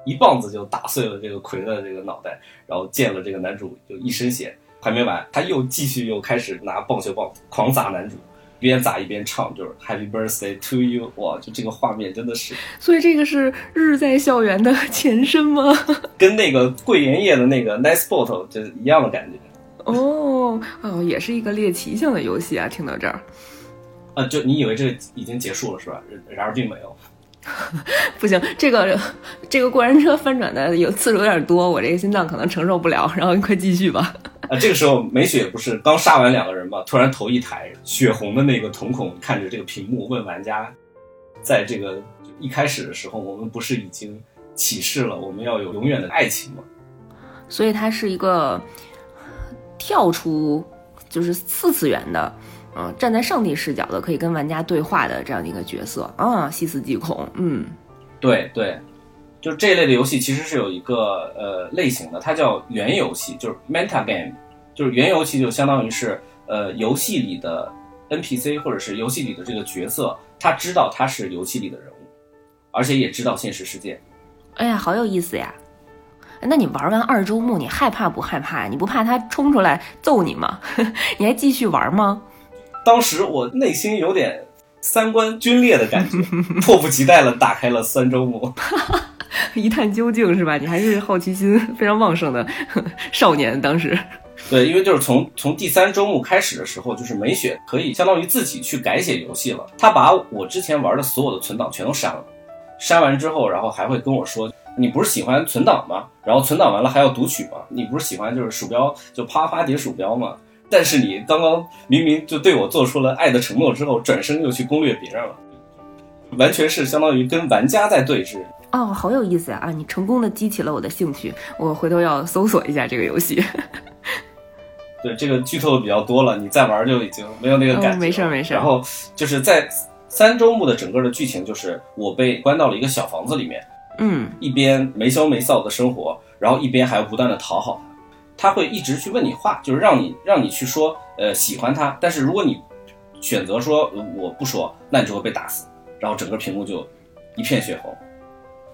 一棒子就打碎了这个葵的这个脑袋，然后溅了这个男主就一身血。还没完，他又继续又开始拿棒球棒狂砸男主，边砸一边唱，就是 Happy Birthday to you。哇，就这个画面真的是所以这个是日在校园的前身吗？(laughs) 跟那个桂圆叶的那个 Nice Bottle 就是一样的感觉。哦哦，也是一个猎奇性的游戏啊！听到这儿，啊，就你以为这已经结束了是吧？然然而并没有。(laughs) 不行，这个这个过山车翻转的有次数有点多，我这个心脏可能承受不了。然后你快继续吧。啊，这个时候美雪不是刚杀完两个人嘛，突然头一抬，血红的那个瞳孔看着这个屏幕，问玩家，在这个一开始的时候，我们不是已经启示了我们要有永远的爱情吗？所以它是一个跳出就是四次元的，嗯、站在上帝视角的，可以跟玩家对话的这样的一个角色啊，细思极恐。嗯，对对，就这一类的游戏其实是有一个呃类型的，它叫原游戏，就是 meta game，就是原游戏就相当于是呃游戏里的 NPC 或者是游戏里的这个角色，他知道他是游戏里的人物，而且也知道现实世界。哎呀，好有意思呀！哎那你玩完二周目，你害怕不害怕呀？你不怕他冲出来揍你吗？(laughs) 你还继续玩吗？当时我内心有点三观皲裂的感觉，迫不及待的打开了三周目。(laughs) (laughs) 一探究竟是吧？你还是好奇心非常旺盛的少年，当时。对，因为就是从从第三周目开始的时候，就是美雪可以相当于自己去改写游戏了。她把我之前玩的所有的存档全都删了，删完之后，然后还会跟我说：“你不是喜欢存档吗？然后存档完了还要读取吗？你不是喜欢就是鼠标就啪啪点鼠标吗？但是你刚刚明明就对我做出了爱的承诺之后，转身又去攻略别人了，完全是相当于跟玩家在对峙。哦，好有意思呀！啊，你成功的激起了我的兴趣，我回头要搜索一下这个游戏。(laughs) 对，这个剧透的比较多了，你再玩就已经没有那个感觉没事儿没事儿然后就是在三周目的整个的剧情，就是我被关到了一个小房子里面，嗯一边没羞没臊的生活，然后一边还要不断的讨好他。他会一直去问你话，就是让你让你去说呃喜欢他，但是如果你选择说呃我不说，那你就会被打死，然后整个屏幕就一片血红，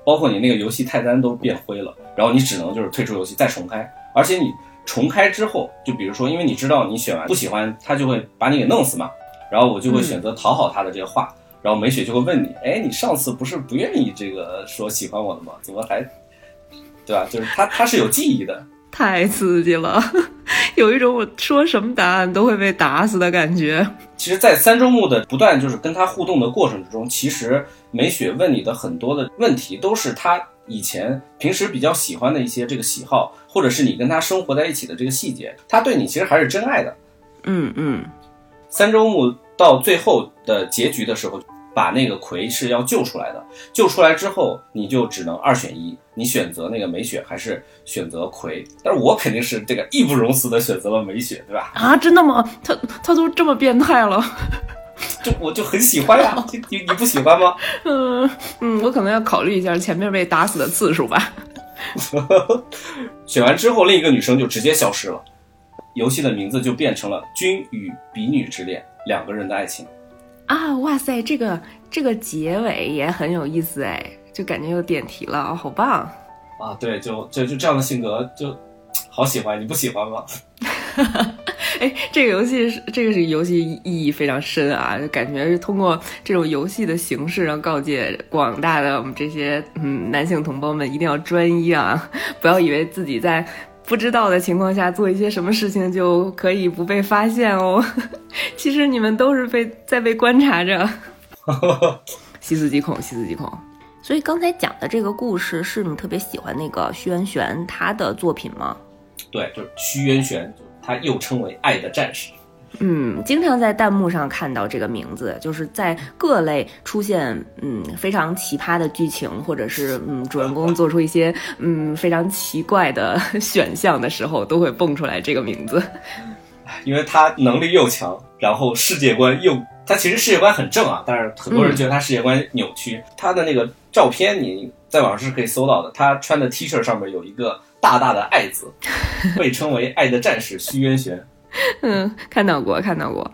包括你那个游戏菜单都变灰了，然后你只能就是退出游戏再重开，而且你重开之后，就比如说因为你知道你选完不喜欢，他就会把你给弄死嘛，然后我就会选择讨好他的这个话。然后美雪就会问你，哎，你上次不是不愿意这个说喜欢我的吗？怎么还，对吧？就是他他是有记忆的，太刺激了，(laughs) 有一种我说什么答案都会被打死的感觉。其实，在三周目的不断就是跟他互动的过程之中，其实美雪问你的很多的问题，都是他以前平时比较喜欢的一些这个喜好，或者是你跟他生活在一起的这个细节，他对你其实还是真爱的。嗯嗯，三周目到最后的结局的时候，把那个葵是要救出来的。救出来之后，你就只能二选一，你选择那个美雪还是选择葵？但是我肯定是这个义不容辞的选择了美雪，对吧？啊，真的吗？他他都这么变态了。就我就很喜欢呀，(laughs) 你你你不喜欢吗？嗯嗯，我可能要考虑一下前面被打死的次数吧。(laughs) 选完之后，另一个女生就直接消失了，游戏的名字就变成了《君与比女之恋》，两个人的爱情。啊，哇塞，这个这个结尾也很有意思哎，就感觉有点题了，哦，好棒！啊，对，就就就这样的性格就好喜欢，你不喜欢吗？(laughs) 哎，这个游戏是这个是游戏意义非常深啊，就感觉是通过这种游戏的形式，然后告诫广大的我们这些嗯男性同胞们一定要专一啊，(laughs) 不要以为自己在不知道的情况下做一些什么事情就可以不被发现哦，(laughs) 其实你们都是被在被观察着，(laughs) 细思极恐，细思极恐。所以刚才讲的这个故事是你特别喜欢那个徐渊玄他的作品吗？对，就是徐渊玄，他又称为爱的战士。嗯，经常在弹幕上看到这个名字，就是在各类出现嗯非常奇葩的剧情，或者是嗯主人公做出一些嗯非常奇怪的选项的时候，都会蹦出来这个名字。因为他能力又强，然后世界观又，他其实世界观很正啊，但是很多人觉得他世界观扭曲。他的那个照片你在网上是可以搜到的，他穿的 T 恤上面有一个大大的爱字，(laughs) 被称为爱的战士虚渊玄。(laughs) 嗯，看到过，看到过。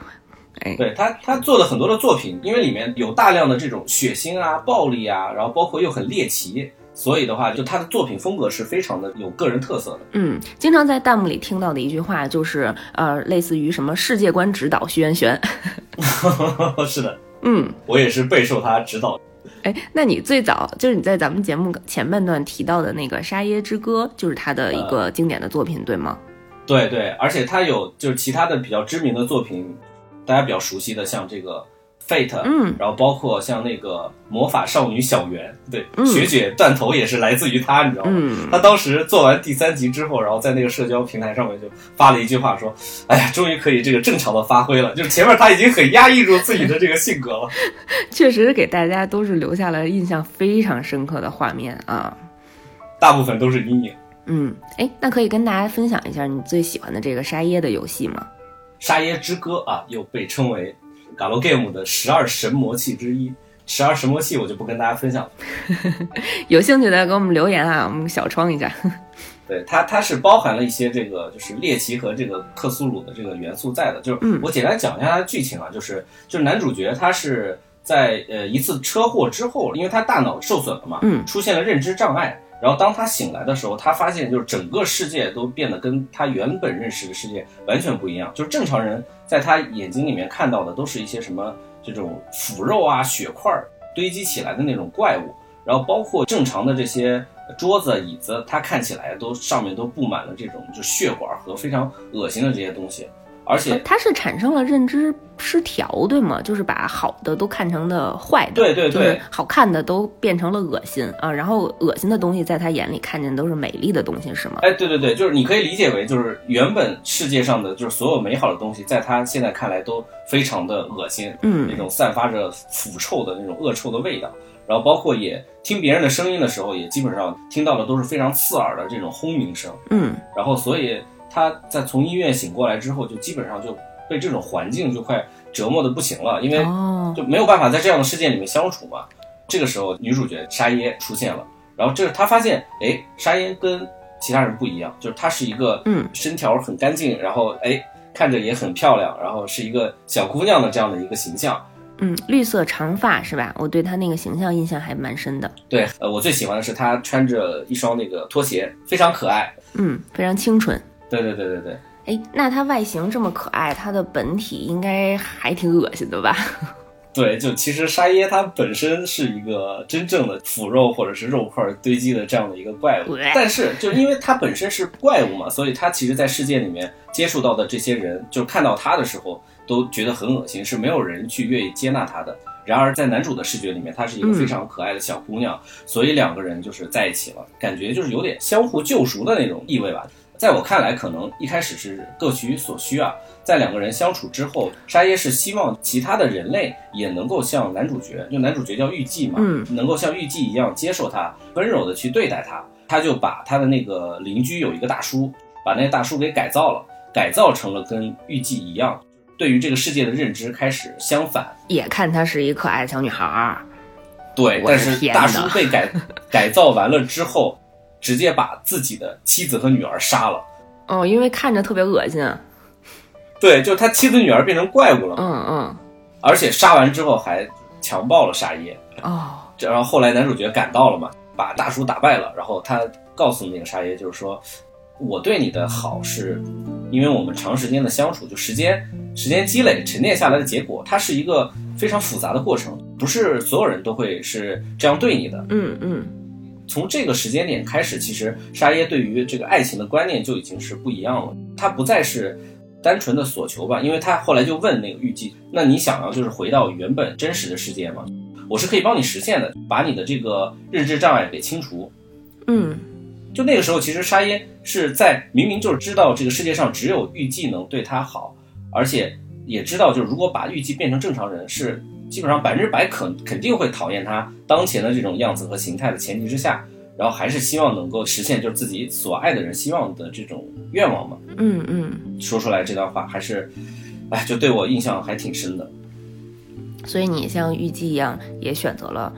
哎，对他，他做的很多的作品，因为里面有大量的这种血腥啊、暴力啊，然后包括又很猎奇，所以的话，就他的作品风格是非常的有个人特色的。嗯，经常在弹幕里听到的一句话就是，呃，类似于什么世界观指导徐元玄。(laughs) 是的，嗯，我也是备受他指导。哎，那你最早就是你在咱们节目前半段提到的那个《沙耶之歌》，就是他的一个经典的作品，对吗？对对，而且他有就是其他的比较知名的作品，大家比较熟悉的，像这个 Fate，嗯，然后包括像那个魔法少女小圆，对，学姐断头也是来自于他，你知道吗？嗯，他当时做完第三集之后，然后在那个社交平台上面就发了一句话说：“哎呀，终于可以这个正常的发挥了。”就是前面他已经很压抑住自己的这个性格了，(laughs) 确实给大家都是留下了印象非常深刻的画面啊，大部分都是阴影。嗯，哎，那可以跟大家分享一下你最喜欢的这个沙耶的游戏吗？沙耶之歌啊，又被称为 Galgame 的十二神魔器之一。十二神魔器我就不跟大家分享了，(laughs) 有兴趣的给我们留言啊，我们小窗一下。(laughs) 对它，它是包含了一些这个就是猎奇和这个克苏鲁的这个元素在的。就是我简单讲一下它的剧情啊，就是就是男主角他是在呃一次车祸之后，因为他大脑受损了嘛，嗯，出现了认知障碍。然后当他醒来的时候，他发现就是整个世界都变得跟他原本认识的世界完全不一样。就是正常人在他眼睛里面看到的都是一些什么这种腐肉啊、血块堆积起来的那种怪物，然后包括正常的这些桌子、椅子，它看起来都上面都布满了这种就血管和非常恶心的这些东西。而且它是产生了认知失调，对吗？就是把好的都看成的坏的，对对对，好看的都变成了恶心啊。然后恶心的东西在他眼里看见都是美丽的东西，是吗？哎，对对对，就是你可以理解为，就是原本世界上的就是所有美好的东西，在他现在看来都非常的恶心，嗯，那种散发着腐臭的那种恶臭的味道。然后包括也听别人的声音的时候，也基本上听到的都是非常刺耳的这种轰鸣声，嗯，然后所以。他在从医院醒过来之后，就基本上就被这种环境就快折磨的不行了，因为就没有办法在这样的世界里面相处嘛。这个时候，女主角沙耶出现了，然后这他发现，哎，沙耶跟其他人不一样，就是她是一个嗯身条很干净，然后哎看着也很漂亮，然后是一个小姑娘的这样的一个形象。嗯，绿色长发是吧？我对她那个形象印象还蛮深的。对，呃，我最喜欢的是她穿着一双那个拖鞋，非常可爱，嗯，非常清纯。对对对对对，哎，那它外形这么可爱，它的本体应该还挺恶心的吧？(laughs) 对，就其实沙耶它本身是一个真正的腐肉或者是肉块堆积的这样的一个怪物，但是就因为它本身是怪物嘛，所以它其实，在世界里面接触到的这些人，就看到它的时候都觉得很恶心，是没有人去愿意接纳它的。然而在男主的视觉里面，她是一个非常可爱的小姑娘，所以两个人就是在一起了，感觉就是有点相互救赎的那种意味吧。在我看来，可能一开始是各取所需啊。在两个人相处之后，沙耶是希望其他的人类也能够像男主角，就男主角叫玉纪嘛，嗯，能够像玉纪一样接受他，温柔的去对待他。他就把他的那个邻居有一个大叔，把那个大叔给改造了，改造成了跟玉纪一样，对于这个世界的认知开始相反，也看她是一可爱的小女孩儿。对，但是大叔被改改造完了之后。直接把自己的妻子和女儿杀了，哦，因为看着特别恶心。对，就他妻子女儿变成怪物了。嗯嗯，而且杀完之后还强暴了沙耶。哦，这然后后来男主角赶到了嘛，把大叔打败了，然后他告诉那个沙耶，就是说我对你的好是，因为我们长时间的相处，就时间时间积累沉淀下来的结果，它是一个非常复杂的过程，不是所有人都会是这样对你的。嗯嗯从这个时间点开始，其实沙耶对于这个爱情的观念就已经是不一样了。他不再是单纯的所求吧，因为他后来就问那个玉姬：“那你想要就是回到原本真实的世界吗？我是可以帮你实现的，把你的这个认知障碍给清除。嗯”就那个时候，其实沙耶是在明明就是知道这个世界上只有玉姬能对他好，而且也知道就是如果把玉姬变成正常人是。基本上百分之百肯肯定会讨厌他当前的这种样子和形态的前提之下，然后还是希望能够实现就是自己所爱的人希望的这种愿望嘛。嗯嗯，说出来这段话还是，哎，就对我印象还挺深的。所以你像玉姬一样，也选择了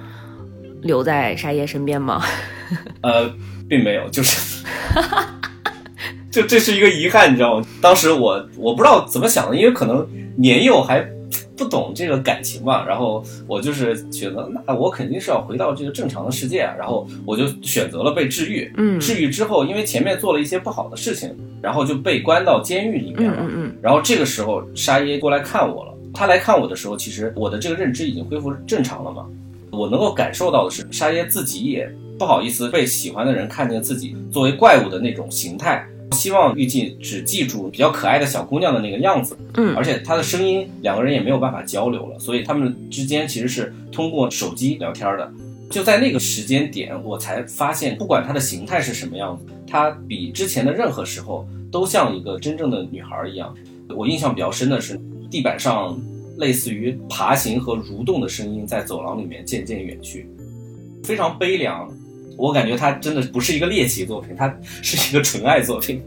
留在沙耶身边吗？(laughs) 呃，并没有，就是，(laughs) 就这是一个遗憾，你知道吗？当时我我不知道怎么想的，因为可能年幼还。不懂这个感情嘛，然后我就是觉得，那我肯定是要回到这个正常的世界啊，然后我就选择了被治愈。嗯，治愈之后，因为前面做了一些不好的事情，然后就被关到监狱里面了。嗯嗯然后这个时候，沙耶过来看我了。他来看我的时候，其实我的这个认知已经恢复正常了嘛。我能够感受到的是，沙耶自己也不好意思被喜欢的人看见自己作为怪物的那种形态。希望玉姬只记住比较可爱的小姑娘的那个样子，嗯，而且她的声音两个人也没有办法交流了，所以他们之间其实是通过手机聊天的。就在那个时间点，我才发现，不管她的形态是什么样子，她比之前的任何时候都像一个真正的女孩一样。我印象比较深的是，地板上类似于爬行和蠕动的声音在走廊里面渐渐远去，非常悲凉。我感觉它真的不是一个猎奇作品，它是一个纯爱作品。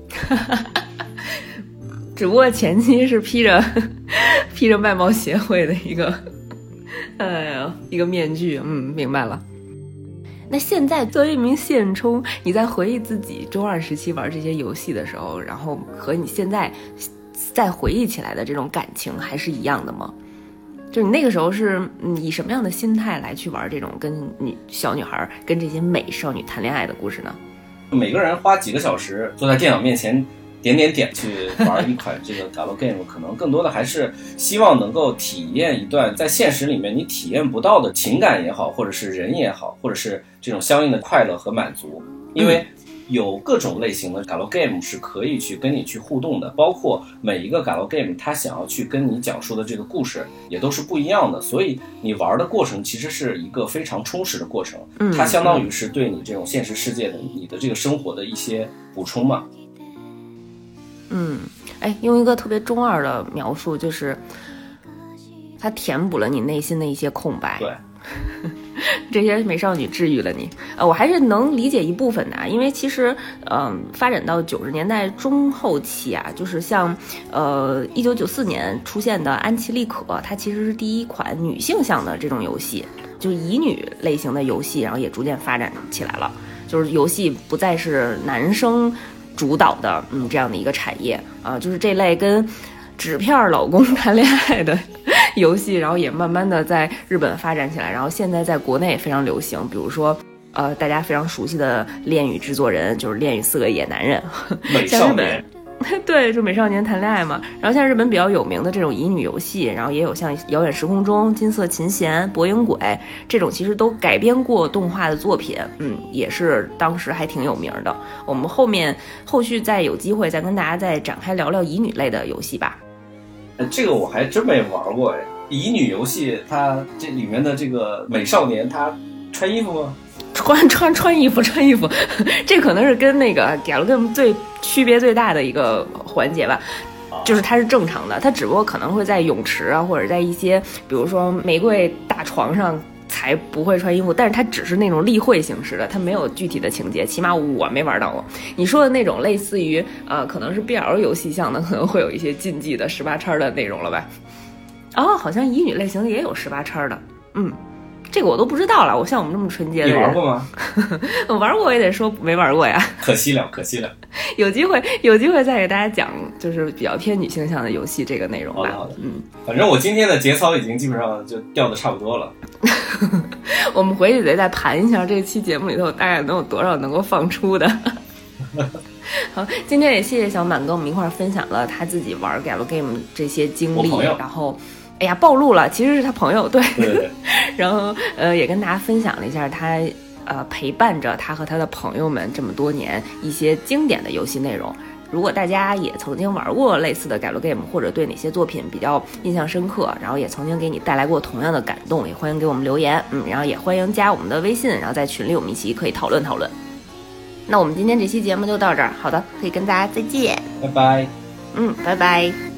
(laughs) 只不过前期是披着披着外貌协会的一个，哎呀，一个面具。嗯，明白了。那现在作为一名现充，你在回忆自己中二时期玩这些游戏的时候，然后和你现在再回忆起来的这种感情还是一样的吗？就你那个时候是以什么样的心态来去玩这种跟女小女孩、跟这些美少女谈恋爱的故事呢？每个人花几个小时坐在电脑面前点点点去玩一款这个 galgame，可能更多的还是希望能够体验一段在现实里面你体验不到的情感也好，或者是人也好，或者是这种相应的快乐和满足，因为。有各种类型的 Galo game 是可以去跟你去互动的，包括每一个 Galo game，它想要去跟你讲述的这个故事也都是不一样的，所以你玩的过程其实是一个非常充实的过程，它相当于是对你这种现实世界的你的这个生活的一些补充嘛。嗯，哎，用一个特别中二的描述，就是它填补了你内心的一些空白。对。(laughs) 这些美少女治愈了你，呃，我还是能理解一部分的，因为其实，嗯，发展到九十年代中后期啊，就是像，呃，一九九四年出现的《安琪丽可》，它其实是第一款女性向的这种游戏，就是乙女类型的游戏，然后也逐渐发展起来了，就是游戏不再是男生主导的，嗯，这样的一个产业啊，就是这类跟纸片老公 (laughs) 谈恋爱的。游戏，然后也慢慢的在日本发展起来，然后现在在国内也非常流行。比如说，呃，大家非常熟悉的《恋与制作人》，就是《恋与四个野男人》。(laughs) 美少年。(laughs) 对，就美少年谈恋爱嘛。然后像日本比较有名的这种乙女游戏，然后也有像《遥远时空中》《金色琴弦》《博影鬼》这种，其实都改编过动画的作品，嗯，也是当时还挺有名的。我们后面后续再有机会再跟大家再展开聊聊乙女类的游戏吧。这个我还真没玩过哎，乙女游戏它这里面的这个美少年他穿衣服吗？穿穿穿衣服穿衣服，(laughs) 这可能是跟那个 Galgame 最区别最大的一个环节吧，就是它是正常的，它只不过可能会在泳池啊，或者在一些比如说玫瑰大床上。才不会穿衣服，但是它只是那种例会形式的，它没有具体的情节，起码我没玩到过。你说的那种类似于呃，可能是 BL 游戏像的，可 (laughs) 能会有一些禁忌的十八叉的内容了吧？哦，好像乙女类型的也有十八叉的，嗯。这个我都不知道了。我像我们这么纯洁的人，你玩过吗？(laughs) 我玩过，我也得说没玩过呀。(laughs) 可惜了，可惜了。有机会，有机会再给大家讲，就是比较偏女性向的游戏这个内容吧。好的，好的。嗯，反正我今天的节操已经基本上就掉的差不多了。(laughs) 我们回去得再盘一下这期节目里头大概能有多少能够放出的。(laughs) 好，今天也谢谢小满跟我们一块儿分享了他自己玩 galgame 这些经历，然后，哎呀，暴露了，其实是他朋友，对，对然后呃，也跟大家分享了一下他呃陪伴着他和他的朋友们这么多年一些经典的游戏内容。如果大家也曾经玩过类似的 galgame，或者对哪些作品比较印象深刻，然后也曾经给你带来过同样的感动，也欢迎给我们留言，嗯，然后也欢迎加我们的微信，然后在群里我们一起可以讨论讨论。那我们今天这期节目就到这儿，好的，可以跟大家再见，拜拜，嗯，拜拜。